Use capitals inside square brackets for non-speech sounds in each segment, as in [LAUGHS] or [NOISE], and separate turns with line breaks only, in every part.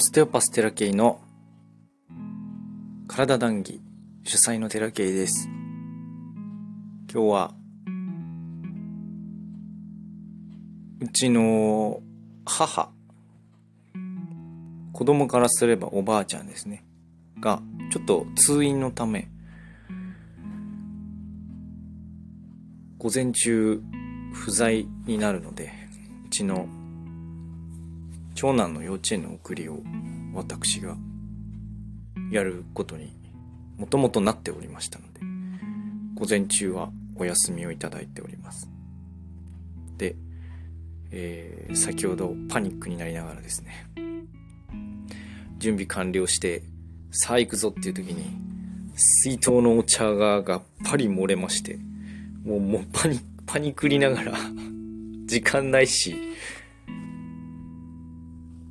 オステオパステラケイの体談義主催のテラケイです。今日はうちの母子供からすればおばあちゃんですね。がちょっと通院のため午前中不在になるのでうちの長男の幼稚園の送りを私がやることにもともとなっておりましたので午前中はお休みをいただいております。で、えー、先ほどパニックになりながらですね準備完了してさあ行くぞっていう時に水筒のお茶ががっぱり漏れましてもうもうパニパニクりながら時間ないし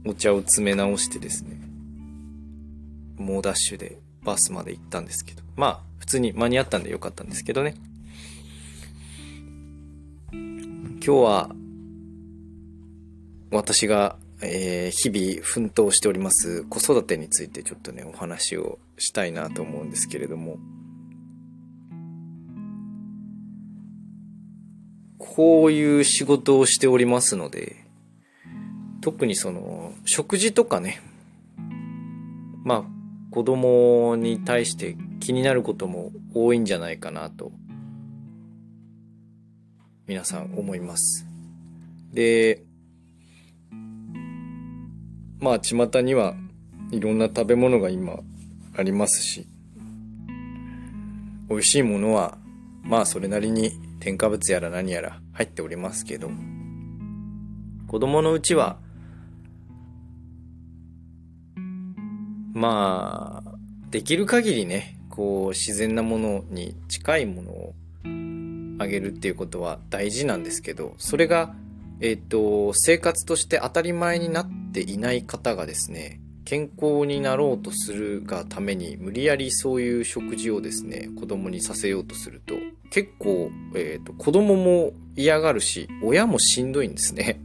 お茶を詰め直してですね、猛ダッシュでバスまで行ったんですけど、まあ、普通に間に合ったんでよかったんですけどね。今日は、私が、えー、日々奮闘しております子育てについてちょっとね、お話をしたいなと思うんですけれども、こういう仕事をしておりますので、特にその食事とかね。まあ子供に対して気になることも多いんじゃないかなと。皆さん思います。でまあ巷にはいろんな食べ物が今ありますし美味しいものはまあそれなりに添加物やら何やら入っておりますけど子供のうちはまあ、できる限りね、こう、自然なものに近いものをあげるっていうことは大事なんですけど、それが、えっ、ー、と、生活として当たり前になっていない方がですね、健康になろうとするがために無理やりそういう食事をですね子供にさせようとすると結構、えー、と子供も嫌がるし親もしんどいんですね。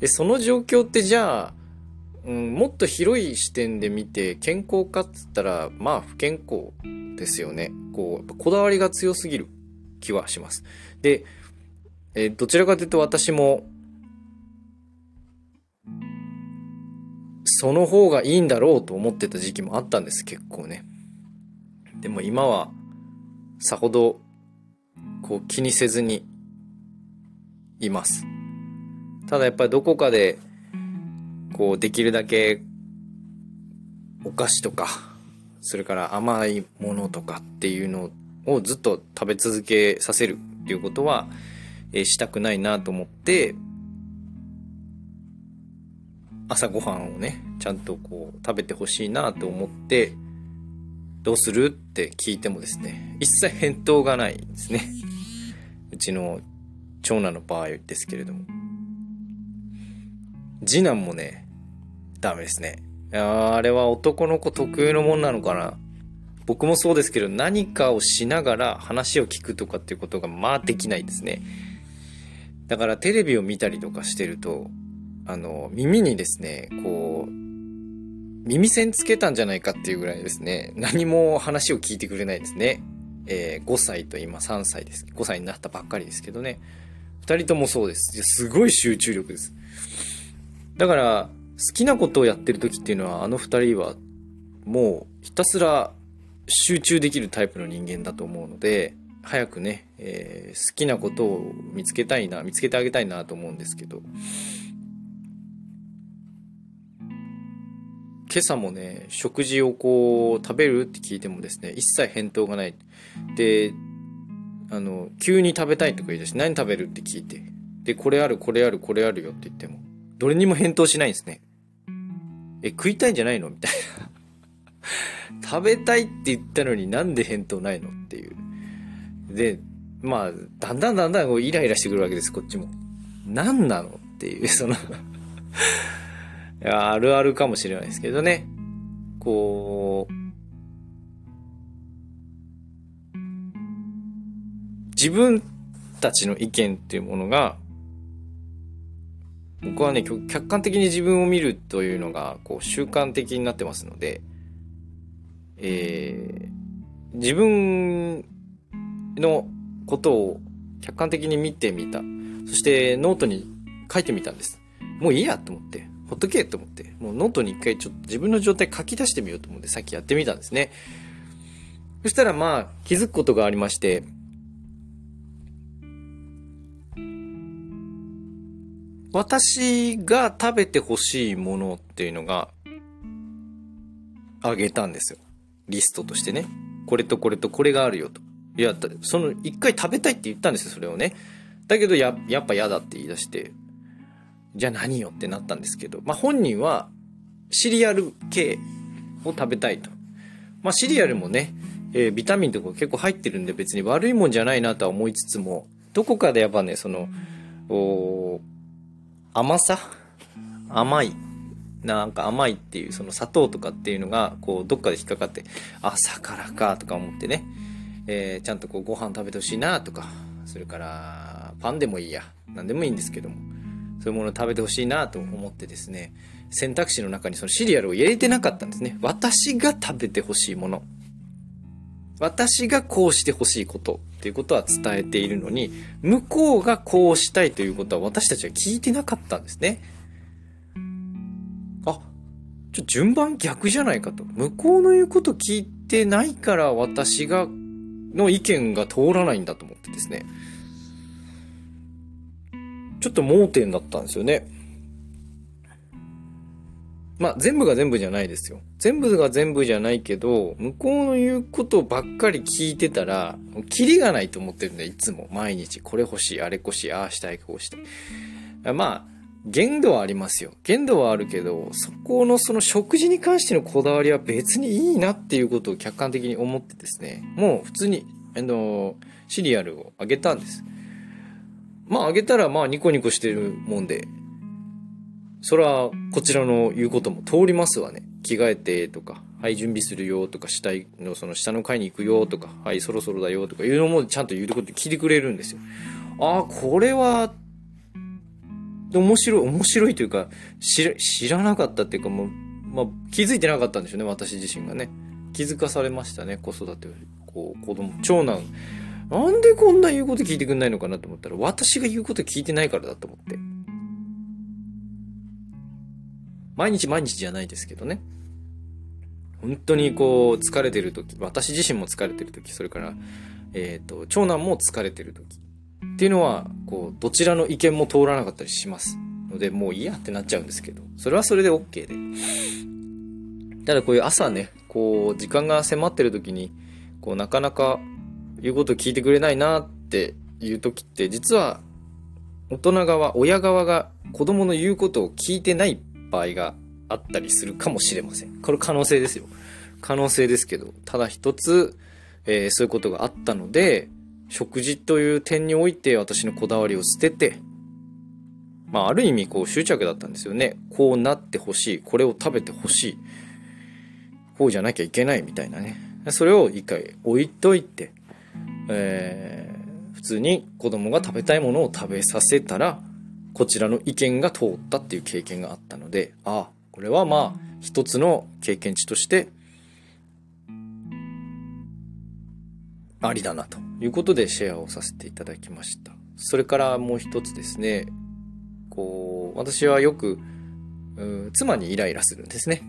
でその状況ってじゃあうん、もっと広い視点で見て健康かっつったらまあ不健康ですよね。こうこだわりが強すぎる気はします。で、えー、どちらかというと私もその方がいいんだろうと思ってた時期もあったんです結構ね。でも今はさほどこう気にせずにいます。ただやっぱりどこかでこうできるだけお菓子とかそれから甘いものとかっていうのをずっと食べ続けさせるっていうことは、えー、したくないなと思って朝ごはんをねちゃんとこう食べてほしいなと思ってどうするって聞いてもですね一切返答がないんですね。うちの長男の場合ですけれども。次男もねダメですね。あれは男の子特有のもんなのかな。僕もそうですけど、何かをしながら話を聞くとかっていうことがまあできないですね。だからテレビを見たりとかしてると、あの、耳にですね、こう、耳栓つけたんじゃないかっていうぐらいですね、何も話を聞いてくれないですね。えー、5歳と今3歳です。5歳になったばっかりですけどね。2人ともそうです。すごい集中力です。だから、好きなことをやってる時っていうのはあの二人はもうひたすら集中できるタイプの人間だと思うので早くね、えー、好きなことを見つけたいな見つけてあげたいなと思うんですけど。今朝もね食事をこう食べるって聞いてもですね一切返答がない。であの急に食べたいとか言い出して何食べるって聞いて。でこれあるこれあるこれあるよって言ってもどれにも返答しないんですね。え、食いたいんじゃないの？みたいな。食べたいって言ったのになんで返答ないの？っていう。で、まあ、だんだんだんだんこうイライラしてくるわけです、こっちも。何なの？っていう、その、あるあるかもしれないですけどね。こう、自分たちの意見っていうものが僕はね、客観的に自分を見るというのが、こう、習慣的になってますので、えー、自分のことを客観的に見てみた。そしてノートに書いてみたんです。もういいやと思って、ほっとけと思って、もうノートに一回ちょっと自分の状態書き出してみようと思ってさっきやってみたんですね。そしたらまあ気づくことがありまして、私が食べてほしいものっていうのが、あげたんですよ。リストとしてね。これとこれとこれがあるよと。いや、その、一回食べたいって言ったんですよ、それをね。だけどや、やっぱ嫌だって言い出して、じゃあ何よってなったんですけど、まあ本人は、シリアル系を食べたいと。まあシリアルもね、えー、ビタミンとか結構入ってるんで別に悪いもんじゃないなとは思いつつも、どこかでやっぱね、その、お甘さ？甘い。なんか甘いっていう、その砂糖とかっていうのが、こう、どっかで引っかかって、朝からかとか思ってね、えー、ちゃんとこう、ご飯食べてほしいなとか、それから、パンでもいいや、何でもいいんですけども、そういうものを食べてほしいなと思ってですね、選択肢の中にそのシリアルを入れてなかったんですね。私が食べてほしいもの。私がこうしてほしいことっていうことは伝えているのに、向こうがこうしたいということは私たちは聞いてなかったんですね。あ、ちょ、順番逆じゃないかと。向こうの言うこと聞いてないから私が、の意見が通らないんだと思ってですね。ちょっと盲点だったんですよね。まあ、全部が全部じゃないですよ。全部が全部じゃないけど、向こうの言うことばっかり聞いてたら、キリがないと思ってるんだよ、いつも。毎日、これ欲しい、あれ欲しい、ああしたい、こうしたい。まあ、限度はありますよ。限度はあるけど、そこのその食事に関してのこだわりは別にいいなっていうことを客観的に思ってですね、もう普通に、あの、シリアルをあげたんです。まああげたらまあニコニコしてるもんで、それはこちらの言うことも通りますわね。着替えてとか、はい準備するよとか、下のその下の階に行くよとか、はいそろそろだよとかいうのもちゃんと言うこと聞いてくれるんですよ。ああ、これは、面白い、面白いというか、知らなかったっていうかもう、まあ、気づいてなかったんでしょうね、私自身がね。気づかされましたね、子育て、こう、子供、長男。なんでこんな言うこと聞いてくんないのかなと思ったら、私が言うこと聞いてないからだと思って。毎日毎日じゃないですけどね。本当にこう、疲れてる時、私自身も疲れてる時、それから、えっ、ー、と、長男も疲れてる時っていうのは、こう、どちらの意見も通らなかったりします。ので、もういいやってなっちゃうんですけど、それはそれで OK で。ただこういう朝ね、こう、時間が迫ってる時に、こう、なかなか言うこと聞いてくれないなっていう時って、実は、大人側、親側が子供の言うことを聞いてない場合があったりするかもしれません。これ可能性ですよ。可能性ですけど、ただ一つ、えー、そういうことがあったので、食事という点において私のこだわりを捨てて、まあ、ある意味こう執着だったんですよね。こうなってほしい。これを食べてほしい。こうじゃなきゃいけないみたいなね。それを一回置いといて、えー、普通に子供が食べたいものを食べさせたら、こちらの意見が通ったっていう経験があったので、ああ、これはまあ、一つの経験値として、ありだなということでシェアをさせていただきました。それからもう一つですね、こう、私はよく、妻にイライラするんですね。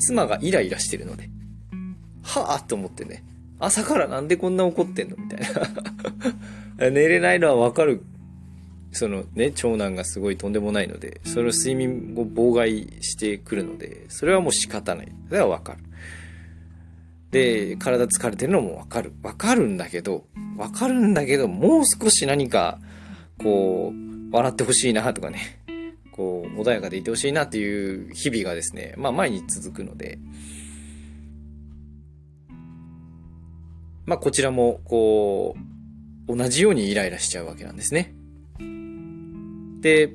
妻がイライラしてるので、はぁと思ってね、朝からなんでこんな怒ってんのみたいな [LAUGHS] 寝れないのはわかるそのね、長男がすごいとんでもないので、その睡眠を妨害してくるので、それはもう仕方ない。それはわかる。で、体疲れてるのもわかる。わかるんだけど、わかるんだけど、もう少し何か、こう、笑ってほしいなとかね、こう、穏やかでいてほしいなっていう日々がですね、まあ毎日続くので、まあこちらも、こう、同じようにイライラしちゃうわけなんですね。で、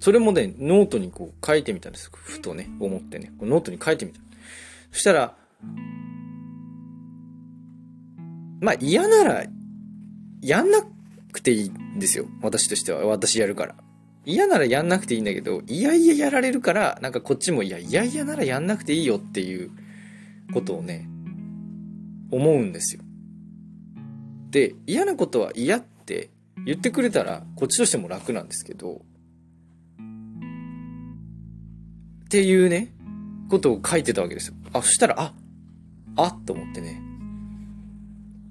それもね、ノートにこう書いてみたんです。ふとね、思ってね、ノートに書いてみた。そしたら、まあ嫌なら、やんなくていいんですよ。私としては。私やるから。嫌ならやんなくていいんだけど、いやいややられるから、なんかこっちもいやいやいやならやんなくていいよっていうことをね、思うんですよ。で、嫌なことは嫌って言ってくれたら、こっちとしても楽なんですけど、っていうね、ことを書いてたわけですよ。あ、そしたら、あ、あっと思ってね。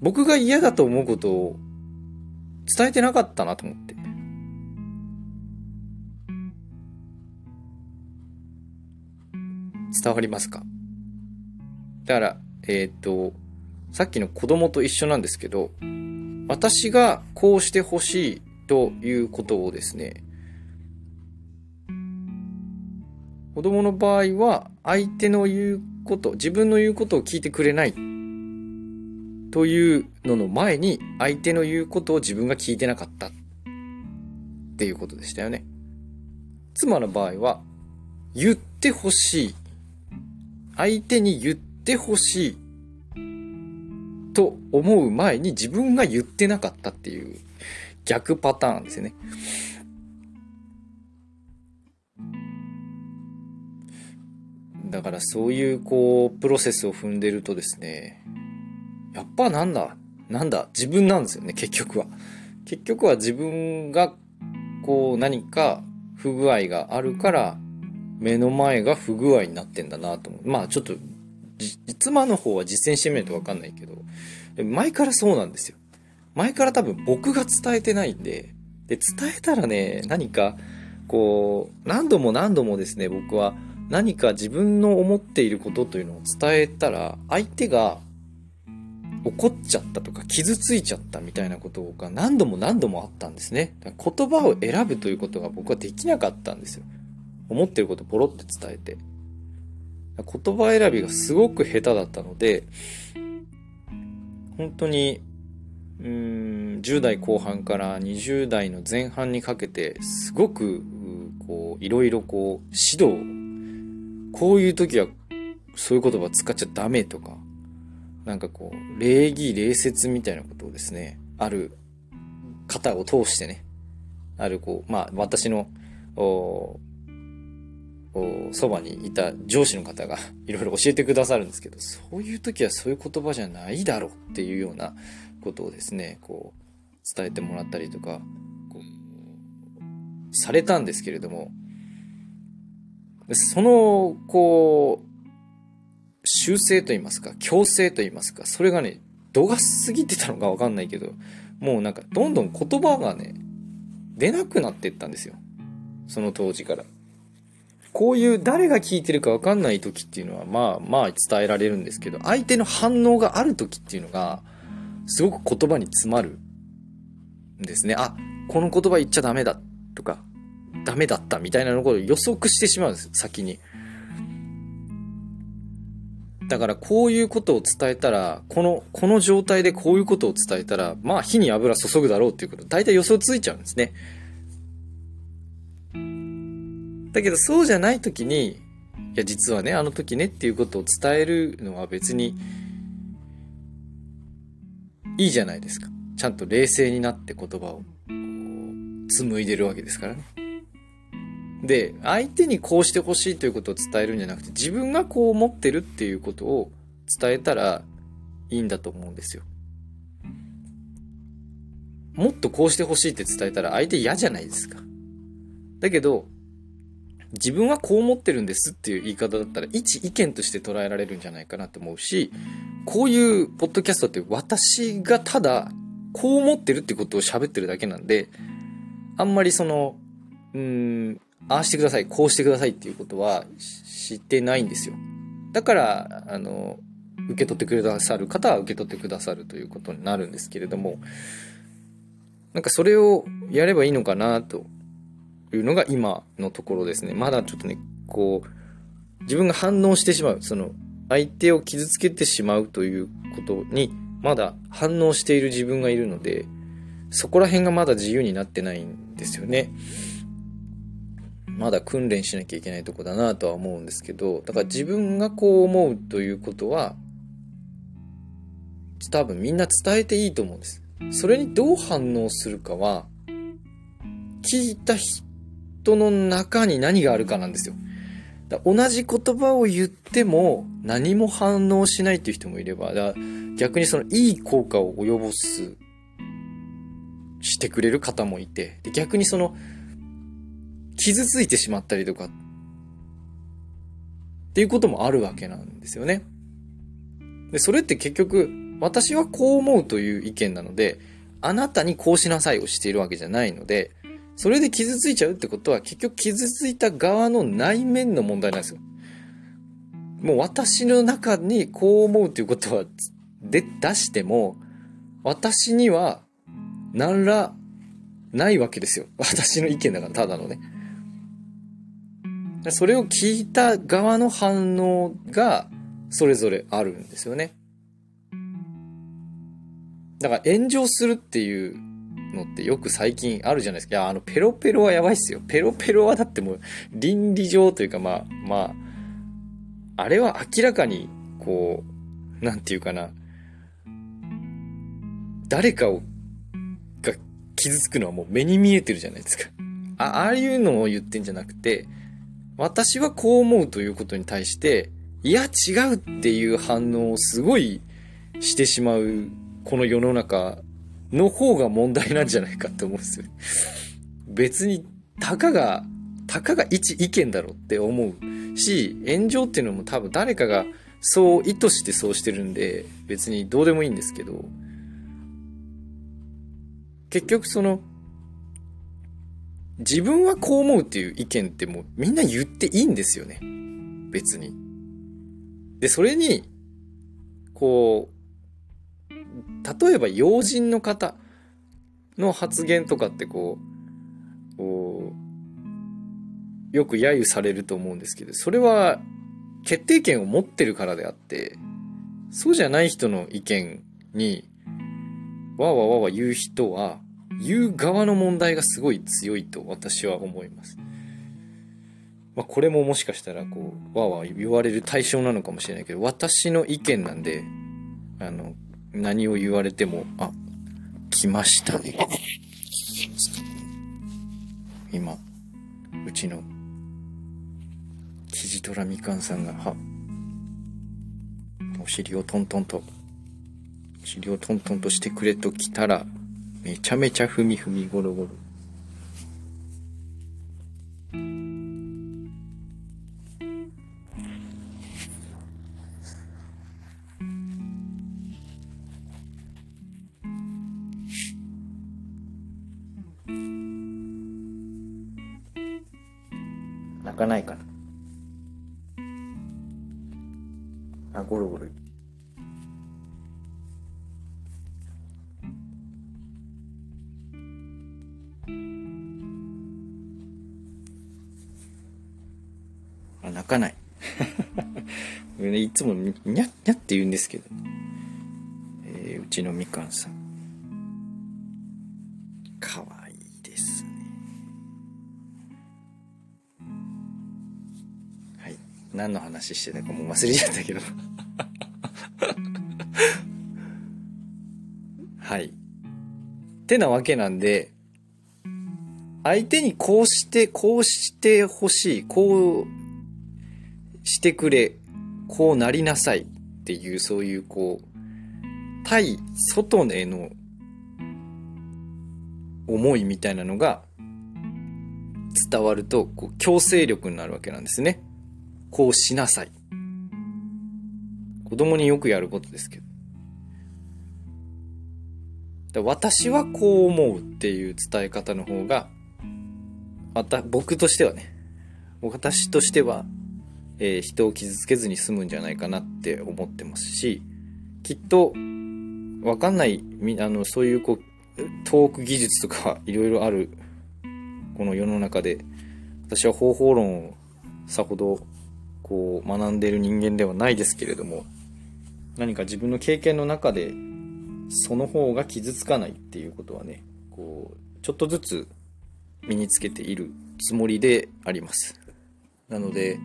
僕が嫌だと思うことを伝えてなかったなと思って。伝わりますか？だから、えっ、と、さっきの子供と一緒なんですけど、私がこうしてほしいということをですね、子供の場合は相手の言うこと、自分の言うことを聞いてくれないというのの前に相手の言うことを自分が聞いてなかったっていうことでしたよね。妻の場合は言ってほしい。相手に言ってほしいと思う前に自分が言ってなかったっていう逆パターンですよね。だからそういうこうプロセスを踏んでるとですねやっぱなんだなんだ自分なんですよね結局は結局は自分がこう何か不具合があるから目の前が不具合になってんだなと思うまあちょっと妻の方は実践してみないと分かんないけど前からそうなんですよ前から多分僕が伝えてないんでで伝えたらね何かこう何度も何度もですね僕は何か自分の思っていることというのを伝えたら相手が怒っちゃったとか傷ついちゃったみたいなことが何度も何度もあったんですね。言葉を選ぶということが僕はできなかったんですよ。思ってることポロって伝えて。言葉選びがすごく下手だったので、本当に、うん、10代後半から20代の前半にかけて、すごく、こう、いろいろこう、指導こういう時はそういう言葉使っちゃダメとか、なんかこう、礼儀、礼節みたいなことをですね、ある方を通してね、あるこう、まあ私の、そばにいた上司の方が [LAUGHS] いろいろ教えてくださるんですけど、そういう時はそういう言葉じゃないだろうっていうようなことをですね、こう、伝えてもらったりとか、こう、されたんですけれども、その、こう、修正と言いますか、強制と言いますか、それがね、度が過ぎてたのかわかんないけど、もうなんか、どんどん言葉がね、出なくなってったんですよ。その当時から。こういう誰が聞いてるかわかんない時っていうのは、まあまあ伝えられるんですけど、相手の反応がある時っていうのが、すごく言葉に詰まるんですね。あ、この言葉言っちゃダメだとか、ダメだったみたいなのを予測してしまうんです、先に。だからこういうことを伝えたら、この、この状態でこういうことを伝えたら、まあ火に油注ぐだろうっていうこと、大体予想ついちゃうんですね。だけどそうじゃない時に、いや実はね、あの時ねっていうことを伝えるのは別にいいじゃないですか。ちゃんと冷静になって言葉を紡いでるわけですからね。で、相手にこうしてほしいということを伝えるんじゃなくて、自分がこう思ってるっていうことを伝えたらいいんだと思うんですよ。もっとこうしてほしいって伝えたら相手嫌じゃないですか。だけど、自分はこう思ってるんですっていう言い方だったら一意見として捉えられるんじゃないかなと思うし、こういうポッドキャストって私がただこう思ってるってことを喋ってるだけなんで、あんまりその、うーん、ああしてください、こうしてくださいっていうことは知ってないんですよ。だから、あの、受け取ってくださる方は受け取ってくださるということになるんですけれども、なんかそれをやればいいのかなというのが今のところですね。まだちょっとね、こう、自分が反応してしまう、その、相手を傷つけてしまうということに、まだ反応している自分がいるので、そこら辺がまだ自由になってないんですよね。まだ訓練しなきゃいけないとこだなとは思うんですけど、だから自分がこう思うということは、多分みんな伝えていいと思うんです。それにどう反応するかは、聞いたことの中に何があるかなんですよ。同じ言葉を言っても何も反応しないっていう人もいれば、だ逆にそのいい効果を及ぼす、してくれる方もいて、で逆にその、傷ついてしまったりとか、っていうこともあるわけなんですよね。で、それって結局、私はこう思うという意見なので、あなたにこうしなさいをしているわけじゃないので、それで傷ついちゃうってことは結局傷ついた側の内面の問題なんですよ。もう私の中にこう思うということはで出しても、私には何らないわけですよ。私の意見だからただのね。それを聞いた側の反応がそれぞれあるんですよね。だから炎上するっていうのってよく最近あるじゃないですか。いや、あの、ペロペロはやばいっすよ。ペロペロはだってもう倫理上というかまあ、まあ、あれは明らかに、こう、なんていうかな、誰かを、が傷つくのはもう目に見えてるじゃないですか。あ、ああいうのを言ってんじゃなくて、私はこう思うということに対して、いや違うっていう反応をすごいしてしまう、この世の中の方が問題なんじゃないかって思うんですよ。別に、たかが、たかが一意見だろうって思うし、炎上っていうのも多分誰かがそう意図してそうしてるんで、別にどうでもいいんですけど、結局その、自分はこう思うっていう意見ってもうみんな言っていいんですよね。別に。で、それに、こう、例えば要人の方の発言とかってこう、よく揶揄されると思うんですけど、それは決定権を持ってるからであって、そうじゃない人の意見に、わわわわ言う人は、言う側の問題がすごい強いと私は思います。まあ、これももしかしたらこう、わわ言われる対象なのかもしれないけど、私の意見なんで、あの、何を言われても、あ、来ましたね。今、うちの、キジトラみかんさんが、は、お尻をトントンと、お尻をトントンとしてくれときたら、めちゃめちゃふみふみゴロゴロ。あ、泣かない。[LAUGHS] いつもにゃっにゃって言うんですけど。えー、うちのみかんさん。かわいいですね。はい。何の話してたかもう忘れちゃったけど。[LAUGHS] はい。ってなわけなんで、相手にこうして、こうしてほしい、こうしてくれ、こうなりなさいっていう、そういうこう、対外への思いみたいなのが伝わると、こう強制力になるわけなんですね。こうしなさい。子供によくやることですけど。私はこう思うっていう伝え方の方が、また僕としてはね、私としてはえー、人を傷つけずに済むんじゃないかなって思ってますし、きっと、わかんない、あの、そういうこう、トーク技術とかいろいろある、この世の中で、私は方法論をさほど、こう、学んでいる人間ではないですけれども、何か自分の経験の中で、その方が傷つかないっていうことはね、こう、ちょっとずつ身につけているつもりであります。なので、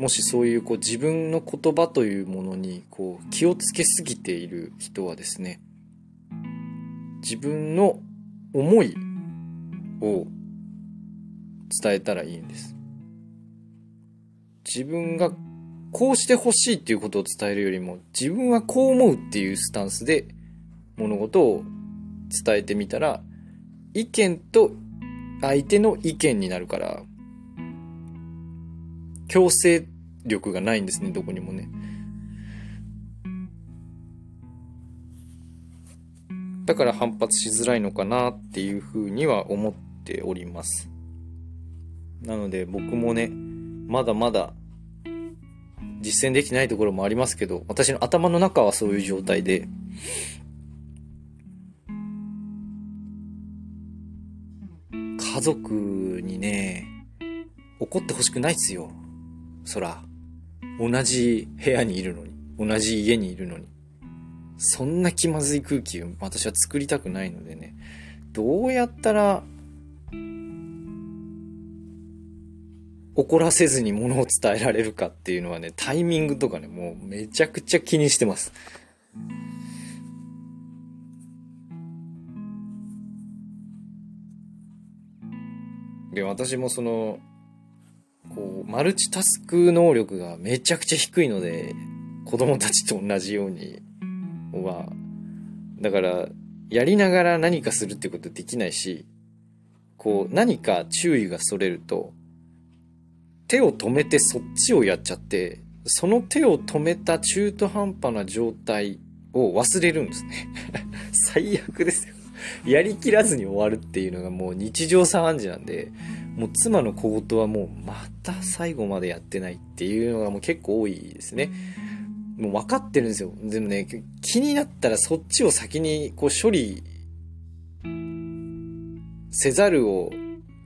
もしそういうこう自分の言葉というものにこう気をつけすぎている人はですね、自分の思いを伝えたらいいんです。自分がこうしてほしいっていうことを伝えるよりも、自分はこう思うっていうスタンスで物事を伝えてみたら、意見と相手の意見になるから、強制力がないんですね、どこにもね。だから反発しづらいのかなっていうふうには思っております。なので僕もね、まだまだ実践できないところもありますけど、私の頭の中はそういう状態で、家族にね、怒ってほしくないっすよ。そら。同じ部屋にいるのに。同じ家にいるのに。そんな気まずい空気を私は作りたくないのでね、どうやったら、怒らせずに物を伝えられるかっていうのはね、タイミングとかね、もうめちゃくちゃ気にしてます。で、私もその、こう、マルチタスク能力がめちゃくちゃ低いので、子供たちと同じように、は、だから、やりながら何かするってことできないし、こう、何か注意がそれると、手を止めてそっちをやっちゃって、その手を止めた中途半端な状態を忘れるんですね。[LAUGHS] 最悪ですよ。やりきらずに終わるっていうのがもう日常茶飯事なんで、もう妻の小言はもうまた最後までやってないっていうのがもう結構多いですね。もう分かってるんですよ。でもね、気になったらそっちを先にこう処理せざるを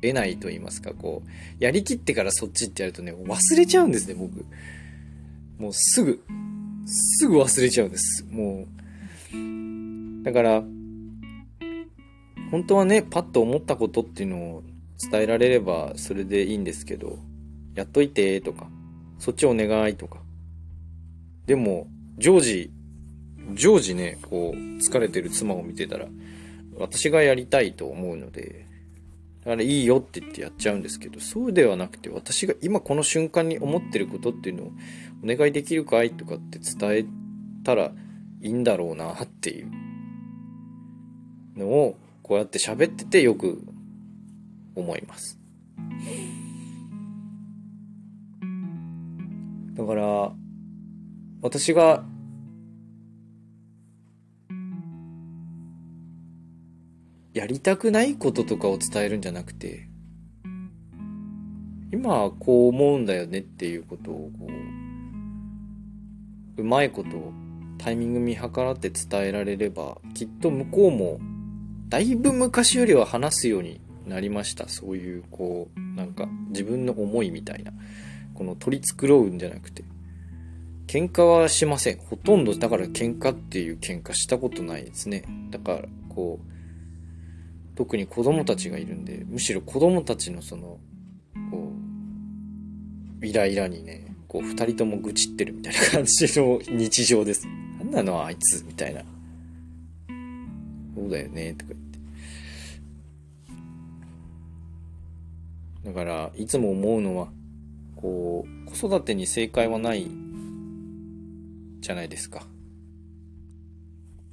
得ないと言いますか、こう、やりきってからそっちってやるとね、忘れちゃうんですね、僕。もうすぐ、すぐ忘れちゃうんです。もう。だから、本当はね、パッと思ったことっていうのを伝えられればそれでいいんですけど、やっといてとか、そっちお願いとか、でも、常時、常時ね、こう、疲れてる妻を見てたら、私がやりたいと思うので、だからいいよって言ってやっちゃうんですけど、そうではなくて、私が今この瞬間に思ってることっていうのを、お願いできるかいとかって伝えたらいいんだろうなっていうのを、こうやって喋っててよく思います。だから、私がやりたくないこととかを伝えるんじゃなくて今はこう思うんだよねっていうことをこううまいことタイミング見計らって伝えられればきっと向こうもだいぶ昔よりは話すようになりましたそういうこうなんか自分の思いみたいなこの取り繕うんじゃなくて喧嘩はしません。ほとんど、だから喧嘩っていう喧嘩したことないですね。だから、こう、特に子供たちがいるんで、むしろ子供たちのその、こう、イライラにね、こう、二人とも愚痴ってるみたいな感じの日常です。なんなのあいつ、みたいな。そうだよね、とかだから、いつも思うのは、こう、子育てに正解はないじゃないですか。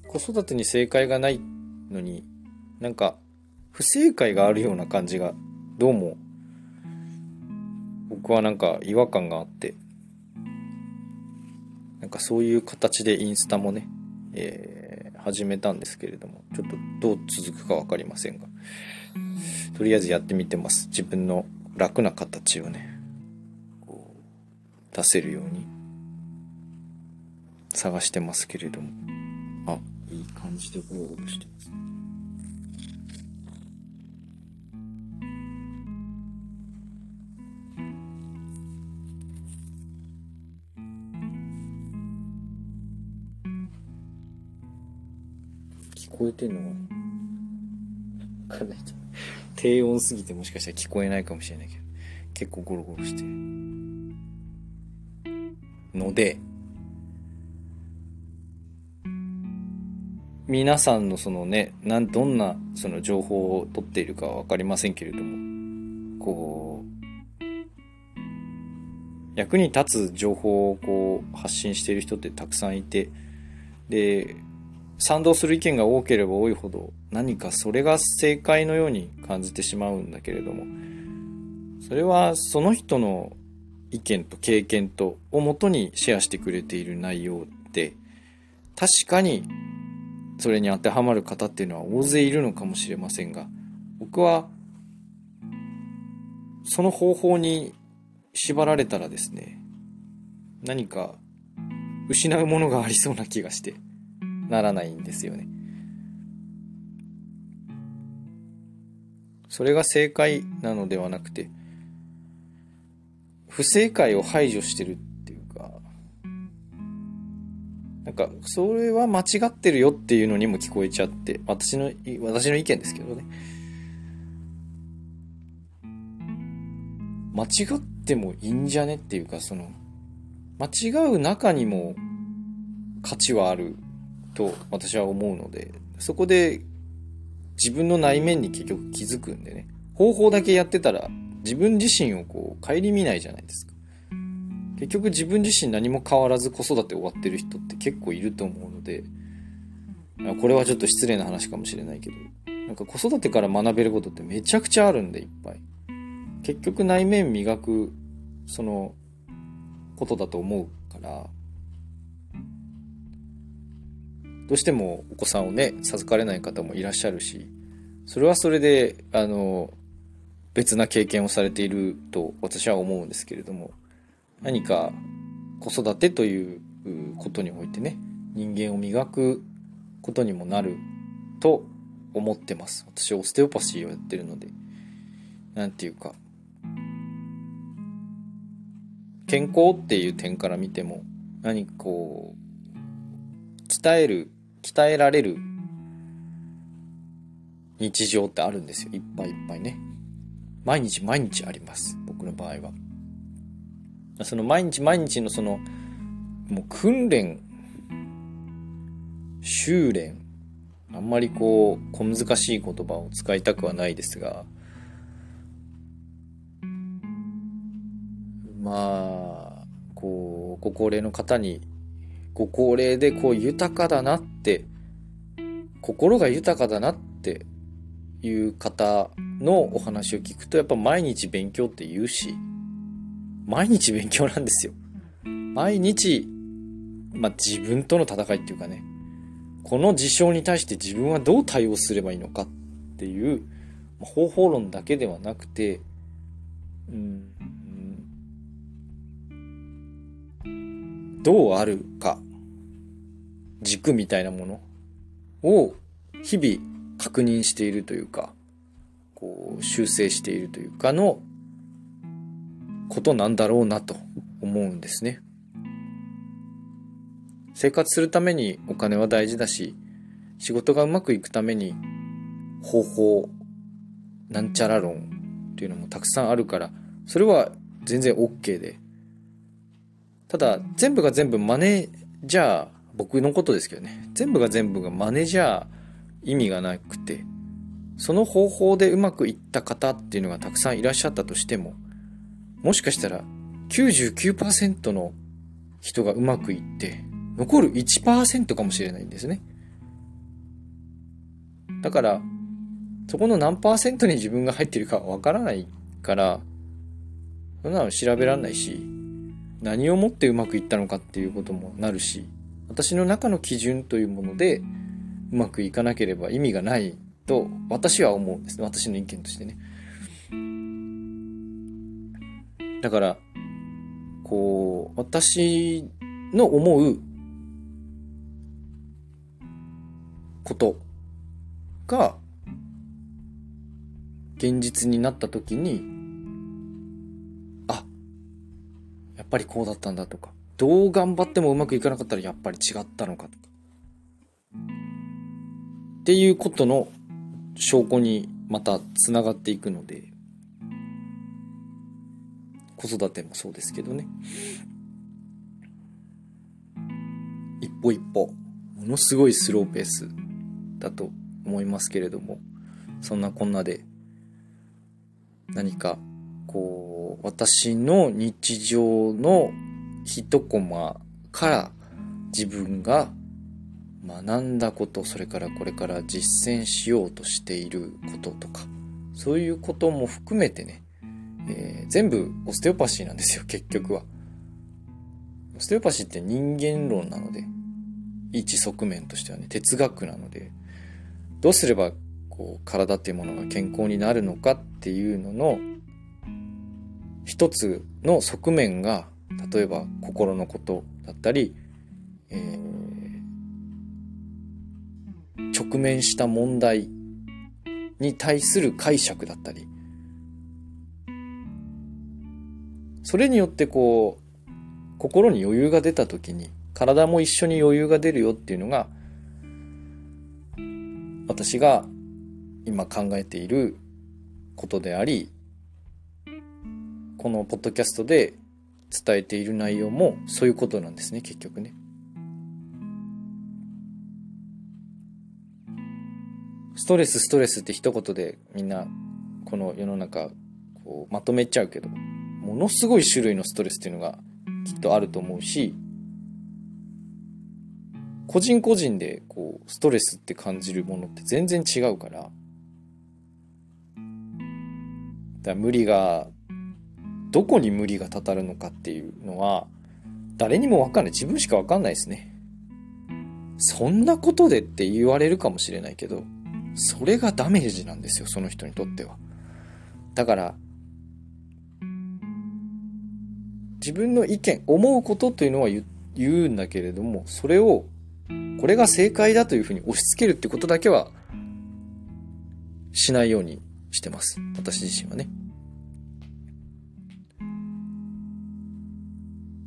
子育てに正解がないのに、なんか、不正解があるような感じが、どうも、僕はなんか違和感があって、なんかそういう形でインスタもね、えー、始めたんですけれども、ちょっとどう続くか分かりませんが、とりあえずやってみてます。自分の楽な形をね、出せるように。探してますけれども。あ、いい感じでゴロゴロしてます。聞こえてんのわかんないけど。低音すぎてもしかしたら聞こえないかもしれないけど、結構ゴロゴロしてる。ので、皆さんのそのね、なん、どんなその情報を取っているかは分かりませんけれども、こう、役に立つ情報をこう発信している人ってたくさんいて、で、賛同する意見が多ければ多いほど何かそれが正解のように感じてしまうんだけれども、それはその人の意見と経験とをもとにシェアしてくれている内容って確かにそれに当てはまる方っていうのは大勢いるのかもしれませんが僕はその方法に縛られたらですね何か失うものがありそうな気がして。ならないんですよね。それが正解なのではなくて不正解を排除してるっていうか、なんか、それは間違ってるよっていうのにも聞こえちゃって、私の、私の意見ですけどね。間違ってもいいんじゃねっていうか、その、間違う中にも価値はあると私は思うので、そこで自分の内面に結局気づくんでね。方法だけやってたら自分自身をこう、顧みないじゃないですか。結局自分自身何も変わらず子育て終わってる人って結構いると思うので、これはちょっと失礼な話かもしれないけど、なんか子育てから学べることってめちゃくちゃあるんでいっぱい。結局内面磨く、その、ことだと思うから、どうしてもお子さんをね、授かれない方もいらっしゃるし、それはそれで、あの、別な経験をされていると私は思うんですけれども何か子育てということにおいてね人間を磨くことにもなると思ってます。私オステオパシーをやってるので何て言うか健康っていう点から見ても何かこう鍛える鍛えられる日常ってあるんですよいっぱいいっぱいね毎日毎日あります。僕の場合は。その毎日毎日のその、もう訓練、修練、あんまりこう、小難しい言葉を使いたくはないですが、まあ、こう、ご高齢の方に、ご高齢でこう豊かだなって、心が豊かだなっていう方のお話を聞くとやっぱ毎日勉強って言うし毎日勉強なんですよ。毎日まあ自分との戦いっていうかねこの事象に対して自分はどう対応すればいいのかっていう方法論だけではなくてうんどうあるか軸みたいなものを日々確認しているというか、こう、修正しているというかのことなんだろうなと思うんですね。生活するためにお金は大事だし、仕事がうまくいくために方法、なんちゃら論っていうのもたくさんあるから、それは全然 OK で。ただ、全部が全部マネージャー、僕のことですけどね。全部が全部がマネージャー意味がなくてその方法でうまくいった方っていうのがたくさんいらっしゃったとしてももしかしたら99%の人がうまくいって残る1%かもしれないんですねだからそこの何パーセントに自分が入ってるかわからないからそんなの調べられないし何をもってうまくいったのかっていうこともなるし私の中の基準というものでうまくいかなければ意味がないと私は思うんですね。私の意見としてね。だから、こう、私の思うことが現実になった時に、ぱりこうだったんだとか、どう頑張ってもうまくいかなかったらやっぱり違ったのかとか、っていうことの証拠にまたつながっていくので子育てもそうですけどね。一歩一歩ものすごいスローペースだと思いますけれども、そんなこんなで、何か、こう、私の日常の一コマから自分が学んだこと、それからこれから実践しようとしていることとか、そういうことも含めてね、えー、全部オステオパシーなんですよ、結局は。オステオパシーって人間論なので、一側面としてはね、哲学なので、どうすればこう体っていうものが健康になるのかっていうのの一つの側面が例えば心のことだったり、えー、直面した問題に対する解釈だったり。それによってこう心に余裕が出た時に体も一緒に余裕が出るよっていうのが私が今考えていることでありこのポッドキャストで伝えている内容もそういうことなんですね結局ね。ストレスストレスって一言でみんなこの世の中こうまとめちゃうけどものすごい種類のストレスっていうのがきっとあると思うし個人個人でこうストレスって感じるものって全然違うからだ無理がどこに無理がたたるのかっていうのは誰にもわかんない自分しかわかんないですねそんなことでって言われるかもしれないけどそれがダメージなんですよその人にとってはだから自分の意見思うことというのは言うんだけれどもそれをこれが正解だというふうに押し付けるってことだけはしないようにしてます。私自身はね。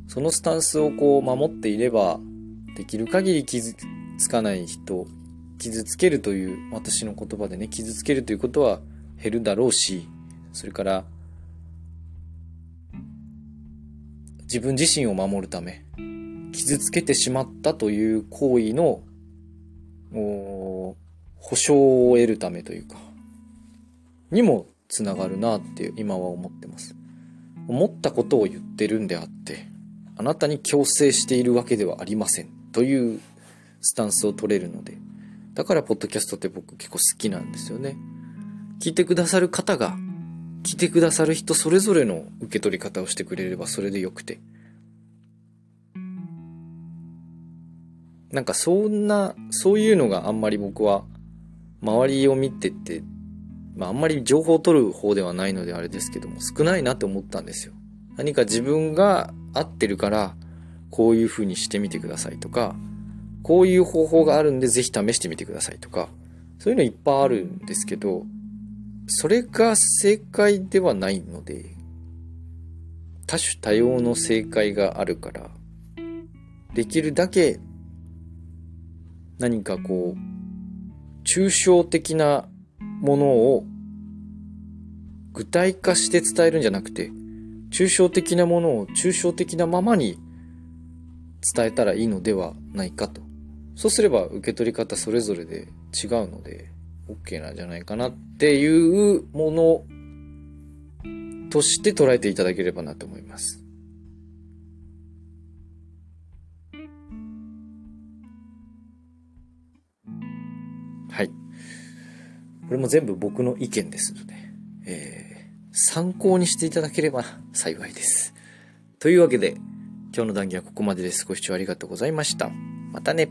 そのスタンスをこう守っていれば、できる限り傷つかない人、傷つけるという私の言葉でね、傷つけるということは減るだろうし、それから自分自身を守るため、傷つけてしまったという行為の保証を得るためというか、にもつながるなって今は思ってます。思ったことを言ってるんであって、あなたに強制しているわけではありませんというスタンスを取れるので、だからポッドキャストって僕結構好きなんですよね。聞いてくださる方が、聞いてくださる人それぞれの受け取り方をしてくれればそれでよくて。なんかそんな、そういうのがあんまり僕は周りを見ててまあ、あんまり情報を取る方ではないのであれですけども、少ないなって思ったんですよ。何か自分が合ってるから、こういう風にしてみてくださいとか、こういう方法があるんでぜひ試してみてくださいとか、そういうのいっぱいあるんですけど、それが正解ではないので、多種多様の正解があるから、できるだけ何かこう、抽象的なものを具体化して伝えるんじゃなくて、抽象的なものを抽象的なままに伝えたらいいのではないかと。そうすれば受け取り方それぞれで違うので OK なんじゃないかなっていうものとして捉えていただければなと思います。はい。これも全部僕の意見ですので、えー、参考にしていただければ幸いです。というわけで、今日の談義はここまでです。ご視聴ありがとうございました。またね。